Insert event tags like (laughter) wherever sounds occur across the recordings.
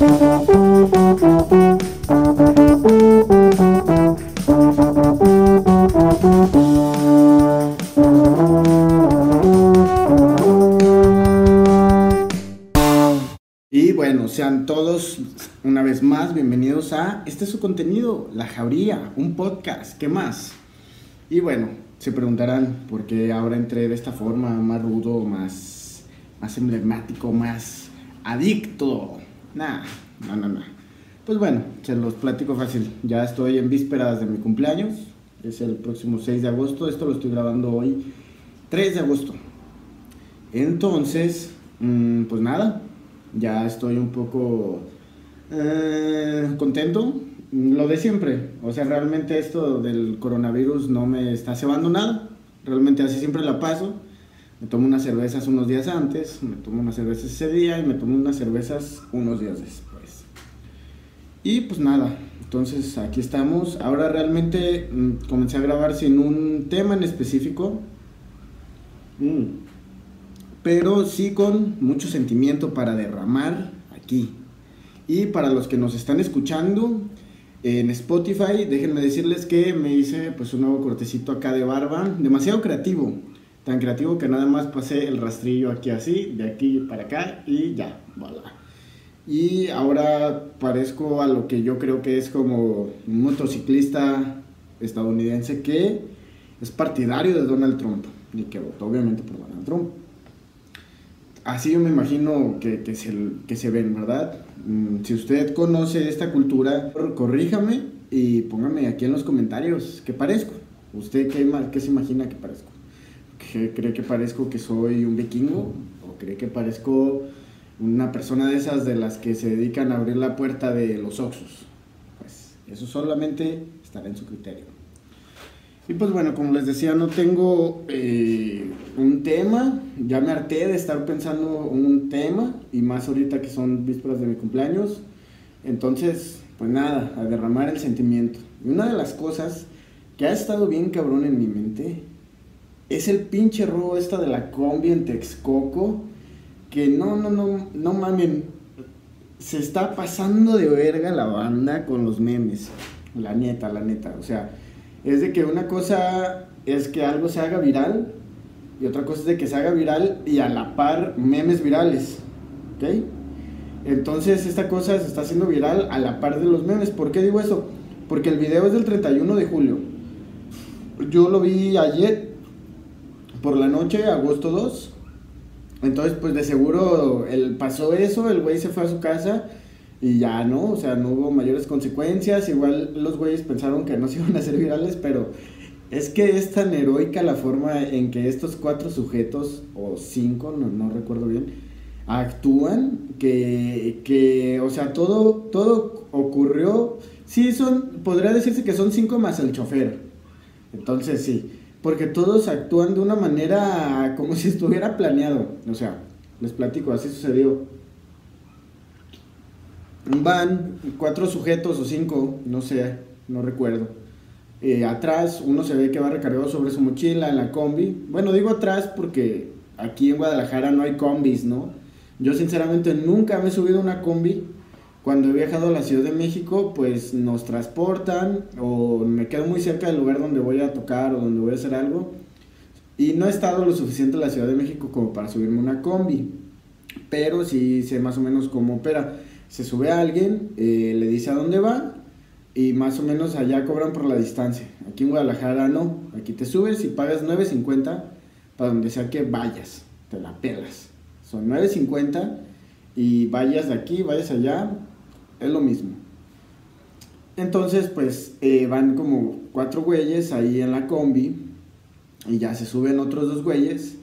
Y bueno, sean todos una vez más bienvenidos a este es su contenido, La Jauría, un podcast, ¿qué más? Y bueno, se preguntarán por qué ahora entré de esta forma, más rudo, más, más emblemático, más adicto. Nah, no, no, no. Pues bueno, se los platico fácil. Ya estoy en vísperas de mi cumpleaños, es el próximo 6 de agosto, esto lo estoy grabando hoy, 3 de agosto. Entonces, mm, pues nada, ya estoy un poco eh, contento. Lo de siempre. O sea, realmente esto del coronavirus no me está cebando nada. Realmente así siempre la paso. Me tomo unas cervezas unos días antes, me tomo unas cervezas ese día y me tomo unas cervezas unos días después. Y pues nada, entonces aquí estamos. Ahora realmente mm, comencé a grabar sin un tema en específico. Mm pero sí con mucho sentimiento para derramar aquí. Y para los que nos están escuchando en Spotify, déjenme decirles que me hice pues un nuevo cortecito acá de barba, demasiado creativo, tan creativo que nada más pasé el rastrillo aquí así, de aquí para acá y ya, voilà. Y ahora parezco a lo que yo creo que es como un motociclista estadounidense que es partidario de Donald Trump y que votó obviamente por Donald Trump así yo me imagino que, que, se, que se ven, ¿verdad? Mm, si usted conoce esta cultura, corríjame y póngame aquí en los comentarios qué parezco. ¿Usted qué, qué se imagina que parezco? ¿Cree que parezco que soy un vikingo? ¿O cree que parezco una persona de esas de las que se dedican a abrir la puerta de los oxos? Pues eso solamente estará en su criterio. Y pues bueno, como les decía, no tengo eh, un tema, ya me harté de estar pensando un tema, y más ahorita que son vísperas de mi cumpleaños. Entonces, pues nada, a derramar el sentimiento. Y una de las cosas que ha estado bien cabrón en mi mente es el pinche robo esta de la combi en Texcoco, que no, no, no, no mamen, se está pasando de verga la banda con los memes. La neta, la neta, o sea es de que una cosa es que algo se haga viral y otra cosa es de que se haga viral y a la par memes virales. ¿Ok? Entonces esta cosa se está haciendo viral a la par de los memes. ¿Por qué digo eso? Porque el video es del 31 de julio. Yo lo vi ayer por la noche, agosto 2. Entonces pues de seguro pasó eso, el güey se fue a su casa y ya no, o sea, no hubo mayores consecuencias. Igual los güeyes pensaron que no se iban a hacer virales, pero es que es tan heroica la forma en que estos cuatro sujetos, o cinco, no, no recuerdo bien, actúan, que, que, o sea, todo, todo ocurrió. Sí, son, podría decirse que son cinco más el chofer. Entonces sí, porque todos actúan de una manera como si estuviera planeado. O sea, les platico, así sucedió van cuatro sujetos o cinco, no sé, no recuerdo. Eh, atrás uno se ve que va recargado sobre su mochila en la combi. Bueno, digo atrás porque aquí en Guadalajara no hay combis, ¿no? Yo sinceramente nunca me he subido una combi. Cuando he viajado a la Ciudad de México, pues nos transportan o me quedo muy cerca del lugar donde voy a tocar o donde voy a hacer algo. Y no he estado lo suficiente en la Ciudad de México como para subirme una combi. Pero sí sé más o menos cómo opera se sube a alguien, eh, le dice a dónde va y más o menos allá cobran por la distancia. Aquí en Guadalajara no, aquí te subes y pagas 9.50 para donde sea que vayas, te la pelas. Son 9.50 y vayas de aquí, vayas allá, es lo mismo. Entonces, pues eh, van como cuatro güeyes ahí en la combi y ya se suben otros dos güeyes.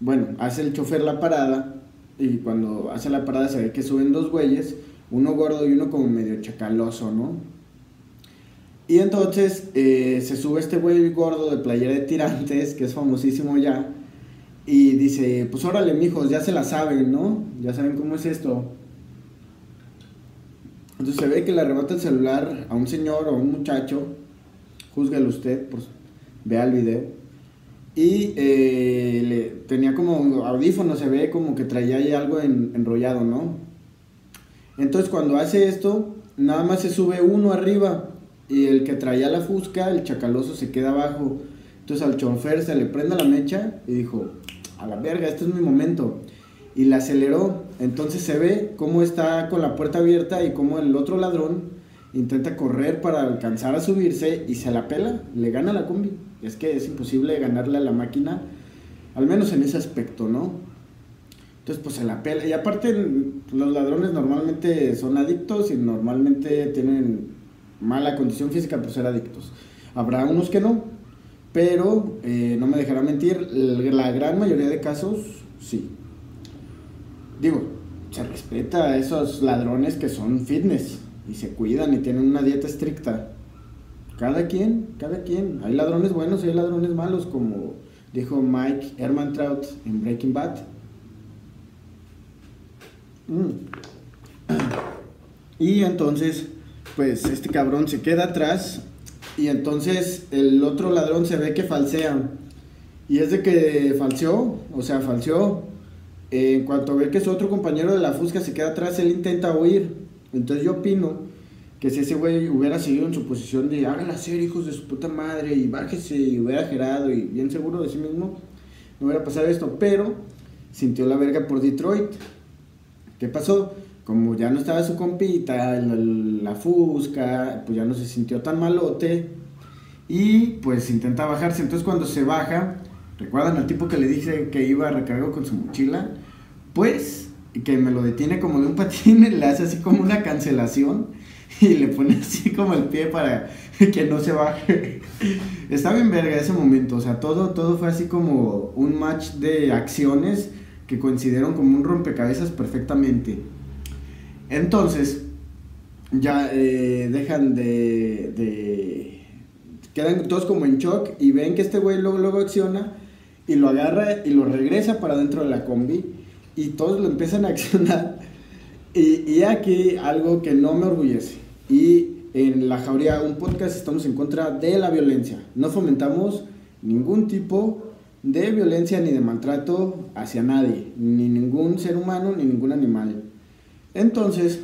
Bueno, hace el chofer la parada y cuando hace la parada se ve que suben dos güeyes, uno gordo y uno como medio chacaloso, ¿no? Y entonces eh, se sube este güey gordo de playera de tirantes, que es famosísimo ya, y dice, pues órale, mijos, ya se la saben, ¿no? Ya saben cómo es esto. Entonces se ve que le arrebata el celular a un señor o a un muchacho, juzguelo usted, pues vea el video. Y eh, le, tenía como audífono, se ve como que traía ahí algo enrollado, ¿no? Entonces cuando hace esto, nada más se sube uno arriba y el que traía la fusca, el chacaloso, se queda abajo. Entonces al chofer se le prende la mecha y dijo, a la verga, este es mi momento. Y la aceleró. Entonces se ve cómo está con la puerta abierta y cómo el otro ladrón intenta correr para alcanzar a subirse y se la pela, le gana la combi. Es que es imposible ganarle a la máquina, al menos en ese aspecto, ¿no? Entonces, pues se la pela. Y aparte, los ladrones normalmente son adictos y normalmente tienen mala condición física por ser adictos. Habrá unos que no, pero eh, no me dejará mentir, la gran mayoría de casos, sí. Digo, se respeta a esos ladrones que son fitness y se cuidan y tienen una dieta estricta. Cada quien, cada quien. Hay ladrones buenos y hay ladrones malos, como dijo Mike Trout en Breaking Bad. Mm. (clears throat) Y entonces, pues este cabrón se queda atrás y entonces el otro ladrón se ve que falsea. Y es de que falseó, o sea, falseó. En cuanto ve que su otro compañero de la fusca se queda atrás, él intenta huir. Entonces yo opino que si ese güey hubiera seguido en su posición de háganla ser hijos de su puta madre y bájese y hubiera gerado y bien seguro de sí mismo, no hubiera pasado esto. Pero sintió la verga por Detroit. ¿Qué pasó? Como ya no estaba su compita, la, la fusca, pues ya no se sintió tan malote. Y pues intenta bajarse. Entonces cuando se baja, ¿recuerdan al tipo que le dice que iba a recargar con su mochila? Pues que me lo detiene como de un patín, (laughs) le hace así como una cancelación y le pone (laughs) así como el pie para que no se baje. (laughs) Está bien verga ese momento, o sea, todo, todo fue así como un match de acciones que coincidieron como un rompecabezas perfectamente. Entonces, ya eh, dejan de, de, Quedan todos como en shock y ven que este güey luego, luego acciona y lo agarra y lo regresa para dentro de la combi y todos lo empiezan a accionar. Y, y aquí algo que no me orgullece. Y en La Jauría, un podcast, estamos en contra de la violencia. No fomentamos ningún tipo de violencia ni de maltrato hacia nadie, ni ningún ser humano, ni ningún animal. Entonces,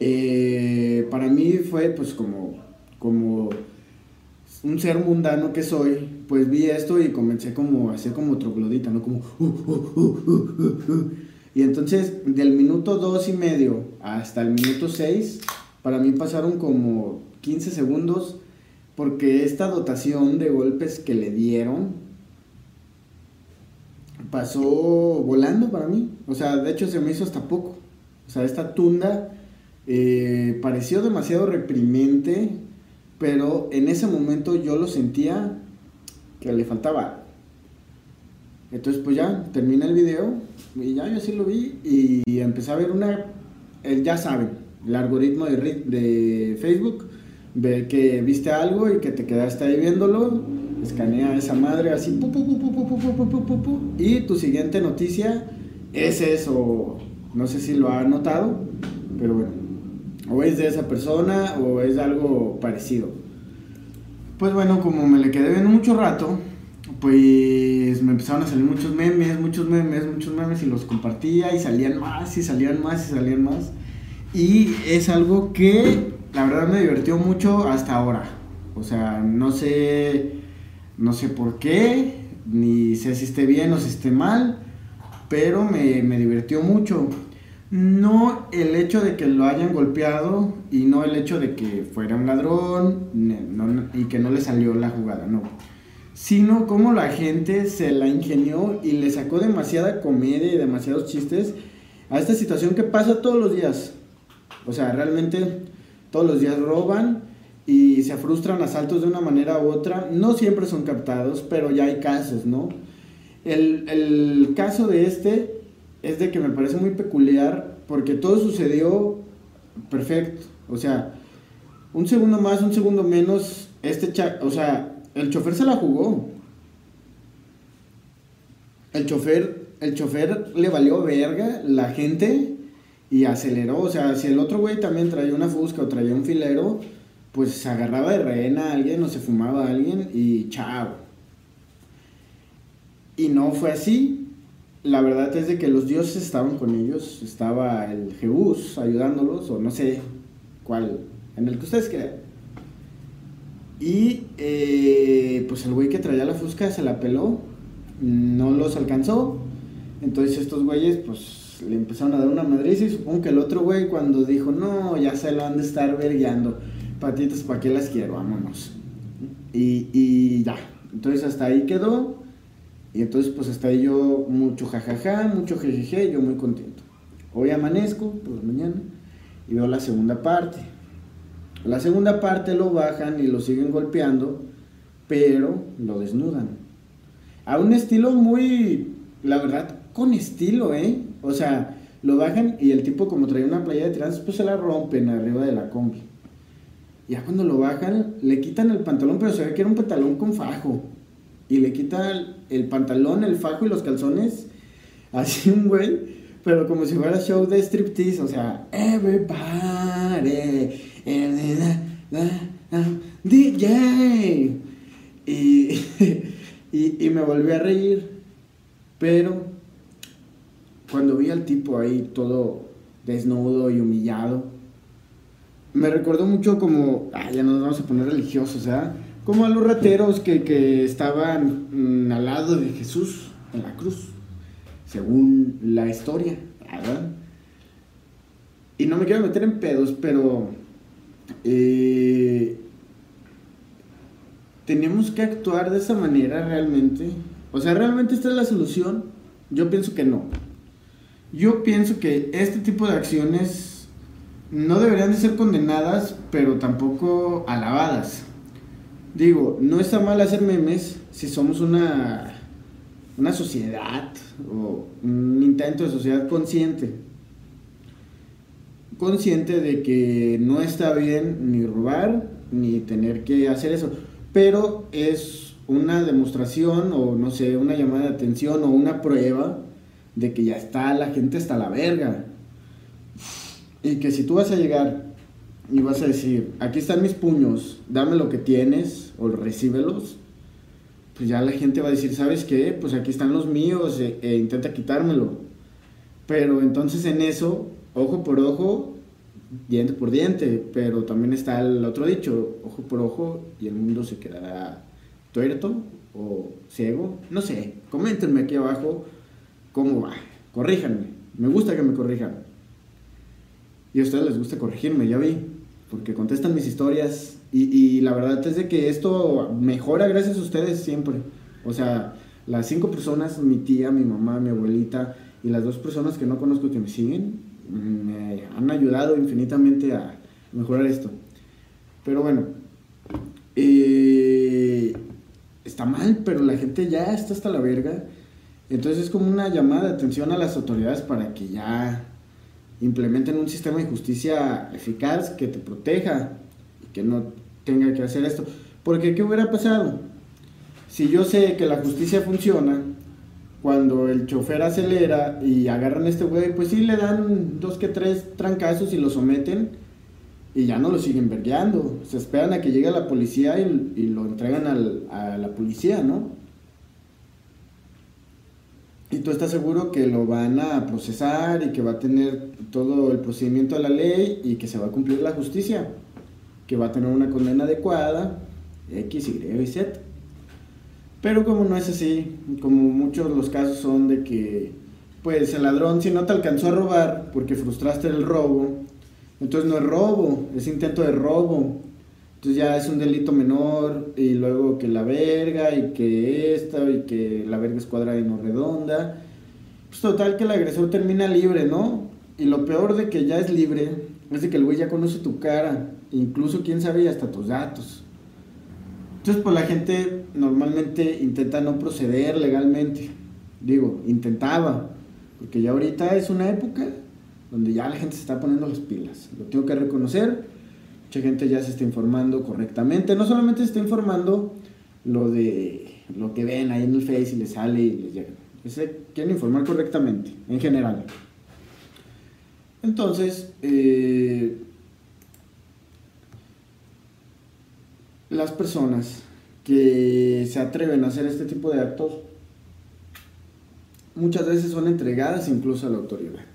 eh, para mí fue pues como, como un ser mundano que soy, pues vi esto y comencé como a hacer como troglodita, ¿no? Como... Uh, uh, uh, y entonces del minuto dos y medio hasta el minuto seis, para mí pasaron como 15 segundos porque esta dotación de golpes que le dieron pasó volando para mí. O sea, de hecho se me hizo hasta poco. O sea, esta tunda eh, pareció demasiado reprimente pero en ese momento yo lo sentía que le faltaba. Entonces pues ya terminé el video y ya yo sí lo vi y empecé a ver una, ya saben, el algoritmo de, de Facebook, ve que viste algo y que te quedaste ahí viéndolo, escanea esa madre así, y tu siguiente noticia es eso, no sé si lo ha notado, pero bueno o es de esa persona o es algo parecido. Pues bueno, como me le quedé viendo mucho rato, pues me empezaron a salir muchos memes, muchos memes, muchos memes y los compartía y salían más y salían más y salían más. Y es algo que la verdad me divirtió mucho hasta ahora. O sea, no sé, no sé por qué, ni sé si esté bien o si esté mal, pero me, me divirtió mucho. No el hecho de que lo hayan golpeado y no el hecho de que fuera un ladrón y que no le salió la jugada, no. Sino como la gente se la ingenió y le sacó demasiada comedia y demasiados chistes a esta situación que pasa todos los días. O sea, realmente todos los días roban y se frustran asaltos de una manera u otra. No siempre son captados, pero ya hay casos, ¿no? El caso de este es de que me parece muy peculiar porque todo sucedió perfecto. O sea, un segundo más, un segundo menos, este o sea, el chofer se la jugó. El chofer, el chofer le valió verga la gente y aceleró. O sea, si el otro güey también traía una fusca o traía un filero, pues se agarraba de rehena a alguien o se fumaba a alguien y chao. Y no fue así. La verdad es de que los dioses estaban con ellos, estaba el Jebús ayudándolos, o no sé cuál, en el que ustedes crean. Y eh, pues el güey que traía la fusca se la peló, no los alcanzó. Entonces estos güeyes pues le empezaron a dar una madriza y supongo que el otro güey cuando dijo, no, ya se lo han de estar vergueando, patitas, ¿para qué las quiero? Vámonos. Y, y ya, entonces hasta ahí quedó. Y entonces pues hasta ahí yo mucho jajaja, mucho jejeje, yo muy contento. Hoy amanezco por la mañana y veo la segunda parte. La segunda parte lo bajan y lo siguen golpeando, pero lo desnudan. A un estilo muy, la verdad, con estilo, ¿eh? O sea, lo bajan y el tipo como trae una playa de trans, pues se la rompen arriba de la combi. Ya cuando lo bajan, le quitan el pantalón, pero se ve que era un pantalón con fajo y le quita el, pantalón, el fajo y los calzones, así un güey, pero como si fuera show de striptease, o sea, everybody, DJ. (laughs) Y, y, me volví a reír, pero cuando vi al tipo ahí todo desnudo y humillado, me recordó mucho como, ah, ya nos vamos a poner religiosos, ¿sea? Como a los rateros que, estaban mm, al lado de Jesús en la cruz, según la historia, ¿verdad? Y no me quiero meter en pedos, pero eh, tenemos que actuar de esa manera realmente. O sea, ¿realmente esta es la solución? Yo pienso que no. Yo pienso que este tipo de acciones no deberían de ser condenadas, pero tampoco alabadas. Digo, no está mal hacer memes si somos una, una sociedad o un intento de sociedad consciente. Consciente de que no está bien ni robar ni tener que hacer eso. Pero es una demostración o no sé, una llamada de atención o una prueba de que ya está la gente hasta la verga. Y que si tú vas a llegar y vas a decir, aquí están mis puños, dame lo que tienes o recíbelos, pues ya la gente va a decir, ¿sabes qué? Pues aquí están los míos e, intenta quitármelo. Pero entonces en eso, ojo por ojo, diente por diente, pero también está el otro dicho, ojo por ojo y el mundo se quedará tuerto o ciego, no sé, coméntenme aquí abajo cómo va, corríjanme, me gusta que me corrijan. Y a ustedes les gusta corregirme, ya vi porque contestan mis historias y, la verdad es de que esto mejora gracias a ustedes siempre. O sea, las cinco personas, mi tía, mi mamá, mi abuelita y las dos personas que no conozco que me siguen, me han ayudado infinitamente a mejorar esto. Pero bueno, eh, está mal, pero la gente ya está hasta la verga. Entonces es como una llamada de atención a las autoridades para que ya implementen un sistema de justicia eficaz que te proteja y que no tenga que hacer esto. Porque ¿qué hubiera pasado? Si yo sé que la justicia funciona, cuando el chofer acelera y agarran a este güey, pues sí le dan dos que tres trancazos y lo someten y ya no lo siguen vergueando. Se esperan a que llegue la policía y, lo entregan a la policía, ¿no? Y tú estás seguro que lo van a procesar y que va a tener todo el procedimiento de la ley y que se va a cumplir la justicia, que va a tener una condena adecuada, X, Y y Z. Pero como no es así, como muchos de los casos son de que, pues el ladrón si no te alcanzó a robar porque frustraste el robo, entonces no es robo, es intento de robo. Entonces ya es un delito menor y luego que la verga y que esta y que la verga es cuadrada y no redonda. Pues total que el agresor termina libre, ¿no? Y lo peor de que ya es libre es de que el güey ya conoce tu cara, incluso quién sabe hasta tus datos. Entonces pues la gente normalmente intenta no proceder legalmente. Digo, intentaba, porque ya ahorita es una época donde ya la gente se está poniendo las pilas. Lo tengo que reconocer mucha gente ya se está informando correctamente. No solamente se está informando lo de lo que ven ahí en el Face y les sale y les llega. Se quieren informar correctamente, en general. Entonces, eh, las personas que se atreven a hacer este tipo de actos, muchas veces son entregadas incluso a la autoridad.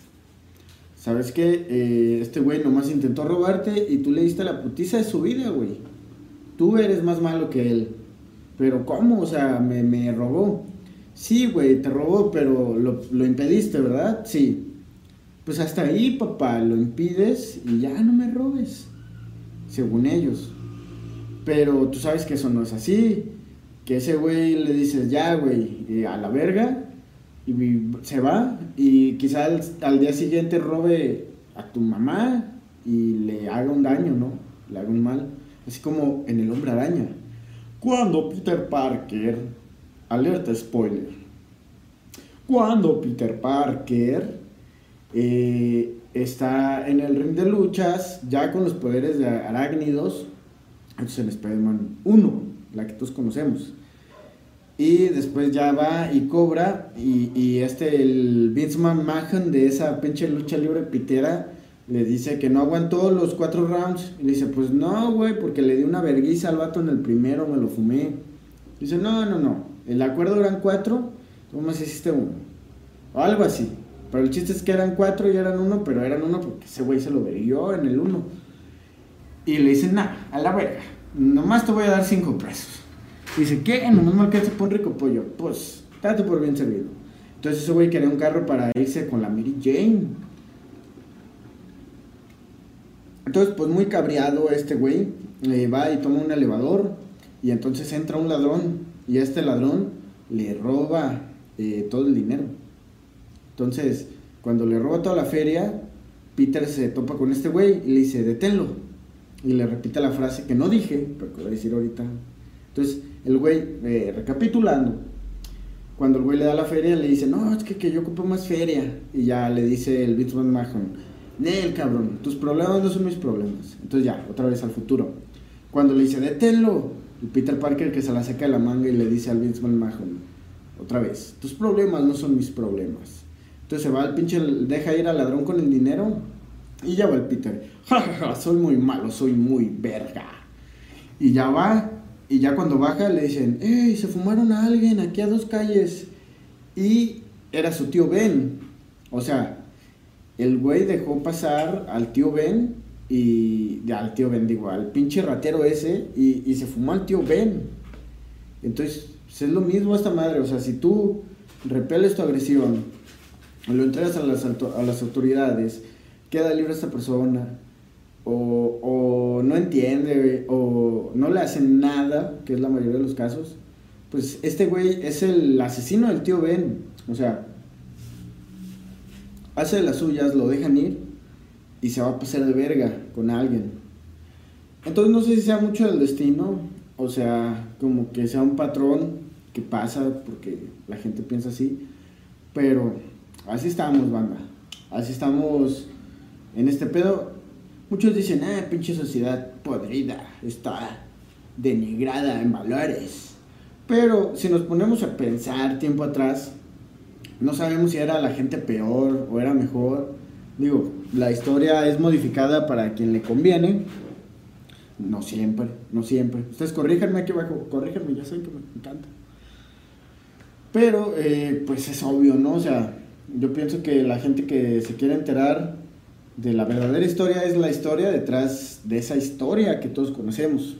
¿Sabes qué? Eh, este güey nomás intentó robarte y tú le diste la putiza de su vida, güey. Tú eres más malo que él. Pero ¿cómo? O sea, me, me robó. Sí, güey, te robó, pero lo, lo impediste, ¿verdad? Sí. Pues hasta ahí, papá, lo impides y ya no me robes. Según ellos. Pero tú sabes que eso no es así. Que ese güey le dices, ya, güey, a la verga se va y quizá al, día siguiente robe a tu mamá y le haga un daño, ¿no? Le haga un mal. Así como en El Hombre Araña. Cuando Peter Parker, alerta spoiler, cuando Peter Parker eh, está en el ring de luchas, ya con los poderes de arácnidos, entonces en Spider-Man 1, la que todos conocemos. Y después ya va y cobra. Y, este, el Vince McMahon de esa pinche lucha libre pitera, le dice que no aguantó los cuatro rounds. Y le dice, pues no, güey, porque le di una verguiza al vato en el primero, me lo fumé. Dice, no, no, no. El acuerdo eran cuatro, tú más hiciste uno. O algo así. Pero el chiste es que eran cuatro y eran uno, pero eran uno porque ese güey se lo verió en el uno. Y le dice, nah, a la verga. Nomás te voy a dar cinco pesos. Dice, ¿qué? No me alcanza por un rico pollo. Pues, date por bien servido. Entonces ese güey quería un carro para irse con la Mary Jane. Entonces, pues muy cabreado este güey, le va y toma un elevador y entonces entra un ladrón y este ladrón le roba eh, todo el dinero. Entonces, cuando le roba toda la feria, Peter se topa con este güey y le dice, deténlo. Y le repite la frase que no dije, pero que voy a decir ahorita. Entonces, el güey, eh, recapitulando, cuando el güey le da la feria, le dice, no, es que, yo ocupo más feria. Y ya le dice el Vince McMahon, Nel, cabrón, tus problemas no son mis problemas. Entonces ya, otra vez al futuro. Cuando le dice, deténlo, el Peter Parker que se la saca de la manga y le dice al Vince McMahon, otra vez, tus problemas no son mis problemas. Entonces se va el pinche, deja ir al ladrón con el dinero y ya va el Peter, (laughs) ja, soy muy malo, soy muy verga. Y ya va y ya cuando baja le dicen, ¡Ey! Se fumaron a alguien aquí a dos calles. Y era su tío Ben. O sea, el güey dejó pasar al tío Ben y. Al tío Ben, digo, al pinche ratero ese y, se fumó al tío Ben. Entonces, pues, es lo mismo esta madre. O sea, si tú repeles tu agresión, lo entregas a las, a las autoridades, queda libre esta persona o, no entiende, o no le hacen nada, que es la mayoría de los casos, pues este güey es el asesino del tío Ben. O sea, hace las suyas, lo dejan ir y se va a pasar de verga con alguien. Entonces no sé si sea mucho del destino, o sea, como que sea un patrón que pasa porque la gente piensa así, pero así estamos, banda. Así estamos en este pedo. Muchos dicen, ah, pinche sociedad podrida, está denigrada en valores. Pero si nos ponemos a pensar tiempo atrás, no sabemos si era la gente peor o era mejor. Digo, la historia es modificada para quien le conviene. No siempre, no siempre. Ustedes corríjanme aquí abajo, corríjanme, ya saben que me encanta. Pero, eh, pues es obvio, ¿no? O sea, yo pienso que la gente que se quiere enterar de la verdadera historia es la historia detrás de esa historia que todos conocemos.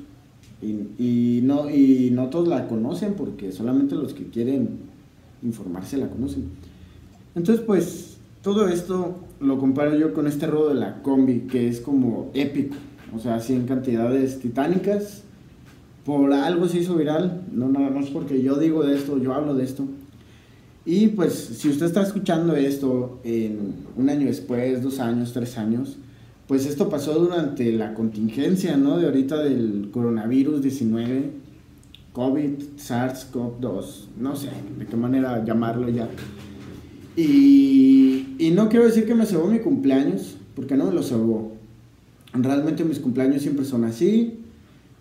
Y, no, y no todos la conocen porque solamente los que quieren informarse la conocen. Entonces, pues, todo esto lo comparo yo con este robo de la combi, que es como épico. O sea, así en cantidades titánicas. Por algo se hizo viral, no nada más porque yo digo de esto, yo hablo de esto. Y pues si usted está escuchando esto en un año después, dos años, tres años, pues esto pasó durante la contingencia, ¿no? De ahorita del coronavirus 19, COVID, SARS-CoV-2, no sé de qué manera llamarlo ya. Y, y no quiero decir que me cebó mi cumpleaños, porque no me lo cebó. Realmente mis cumpleaños siempre son así,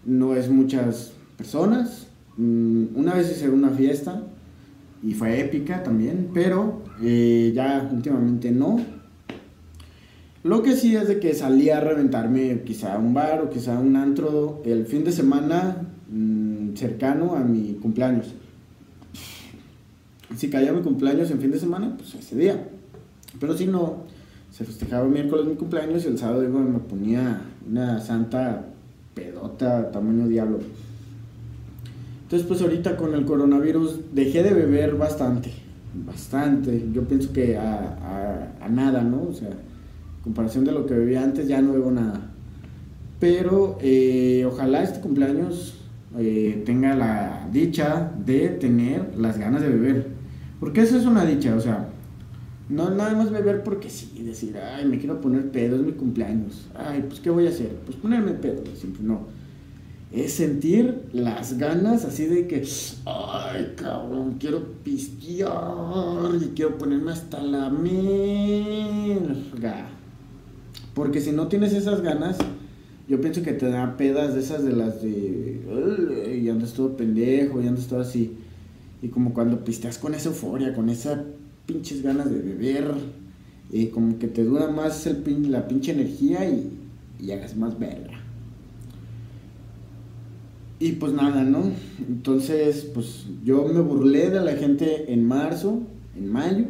no es muchas personas. Mm, una vez hice una fiesta, y fue épica también, pero eh, ya últimamente no. Lo que sí es de que salí a reventarme quizá un bar o quizá un antro el fin de semana mm, cercano a mi cumpleaños. Si caía mi cumpleaños en fin de semana, pues ese día. Pero si no, se festejaba miércoles mi cumpleaños y el sábado me ponía una santa pedota tamaño diablo. Entonces pues ahorita con el coronavirus dejé de beber bastante, bastante. Yo pienso que a, nada, ¿no? O sea, en comparación de lo que bebía antes ya no bebo nada. Pero eh, ojalá este cumpleaños eh, tenga la dicha de tener las ganas de beber. Porque eso es una dicha, o sea, no nada más beber porque sí, decir, ay, me quiero poner pedo, es mi cumpleaños. Ay, pues ¿qué voy a hacer? Pues ponerme pedo, siempre no. Es sentir las ganas así de que, ay, cabrón, quiero pistear y quiero ponerme hasta la merga. Porque si no tienes esas ganas, yo pienso que te da pedas de esas de las de, y andas todo pendejo, y andas todo así. Y como cuando pisteas con esa euforia, con esa pinches ganas de beber, y como que te dura más el la pinche energía y, y hagas más verga. Y pues nada, ¿no? Entonces, pues yo me burlé de la gente en marzo, en mayo,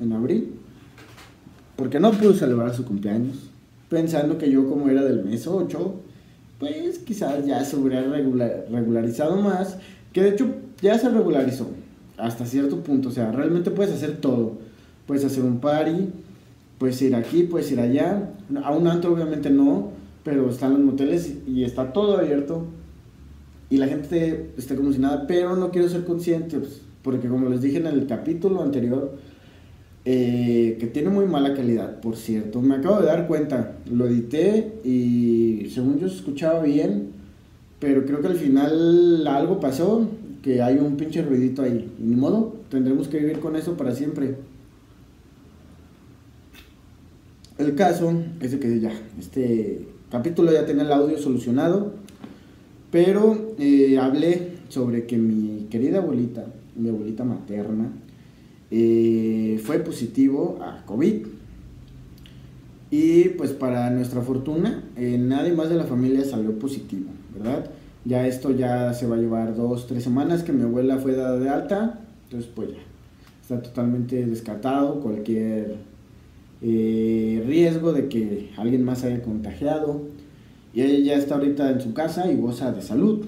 en abril, porque no pude celebrar su cumpleaños, pensando que yo como era del mes 8, pues quizás ya se hubiera regularizado más, que de hecho ya se regularizó hasta cierto punto. O sea, realmente puedes hacer todo. Puedes hacer un party, puedes ir aquí, puedes ir allá. A un antro obviamente no, pero están los moteles y está todo abierto. Y la gente está como si nada, pero no quiero ser consciente, pues, porque como les dije en el capítulo anterior, eh, que tiene muy mala calidad, por cierto. Me acabo de dar cuenta, lo edité y según yo se escuchaba bien, pero creo que al final algo pasó que hay un pinche ruidito ahí. Ni modo, tendremos que vivir con eso para siempre. El caso es de que ya, este capítulo ya tiene el audio solucionado, pero eh, hablé sobre que mi querida abuelita, mi abuelita materna, eh, fue positivo a COVID. Y pues para nuestra fortuna, eh, nadie más de la familia salió positivo, ¿verdad? Ya esto ya se va a llevar dos, tres semanas que mi abuela fue dada de alta. Entonces pues ya está totalmente descartado cualquier riesgo de que alguien más haya contagiado. Y ella ya está ahorita en su casa y goza de salud.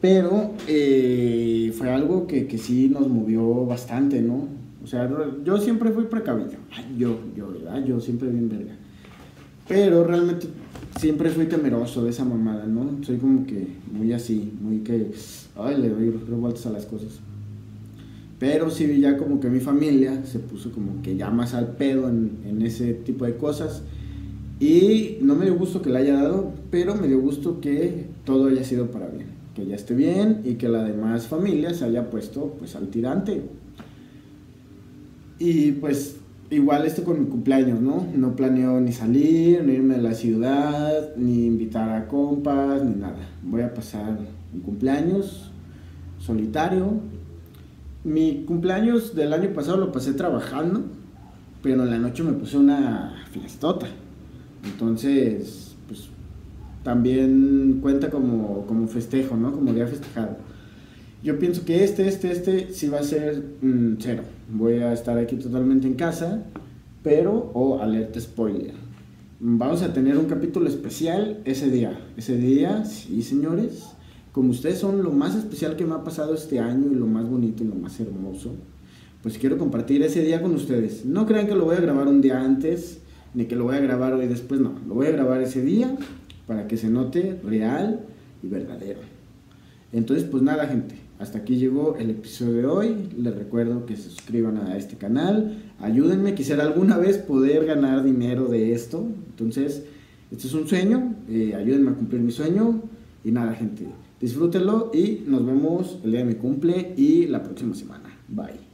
Pero eh, fue algo que, que, sí nos movió bastante, ¿no? O sea, yo siempre fui precavido. yo, yo, ¿verdad? Yo siempre bien verga. Pero realmente siempre fui temeroso de esa mamada, ¿no? Soy como que muy así, muy que, ay, le doy vueltas a las cosas. Pero sí ya como que mi familia se puso como que ya más al pedo en, en ese tipo de cosas. Y no me dio gusto que la haya dado, pero me dio gusto que todo haya sido para bien. Que ya esté bien y que la demás familia se haya puesto pues al tirante. Y pues igual esto con mi cumpleaños, ¿no? No planeo ni salir, ni irme a la ciudad, ni invitar a compas, ni nada. Voy a pasar mi cumpleaños solitario. Mi cumpleaños del año pasado lo pasé trabajando, pero en la noche me puse una fiestota. Entonces, pues también cuenta como, como festejo, ¿no? Como día festejado. Yo pienso que este, este, este sí va a ser mm, cero. Voy a estar aquí totalmente en casa, pero, o oh, alerta spoiler. Vamos a tener un capítulo especial ese día. Ese día, sí, señores, como ustedes son lo más especial que me ha pasado este año y lo más bonito y lo más hermoso, pues quiero compartir ese día con ustedes. No crean que lo voy a grabar un día antes, ni que lo voy a grabar hoy después, no. Lo voy a grabar ese día para que se note real y verdadero. Entonces, pues nada, gente. Hasta aquí llegó el episodio de hoy. Les recuerdo que se suscriban a este canal. Ayúdenme, quisiera alguna vez poder ganar dinero de esto. Entonces, este es un sueño. Eh, ayúdenme a cumplir mi sueño. Y nada, gente, disfrútenlo y nos vemos el día de mi cumple y la próxima semana. Bye.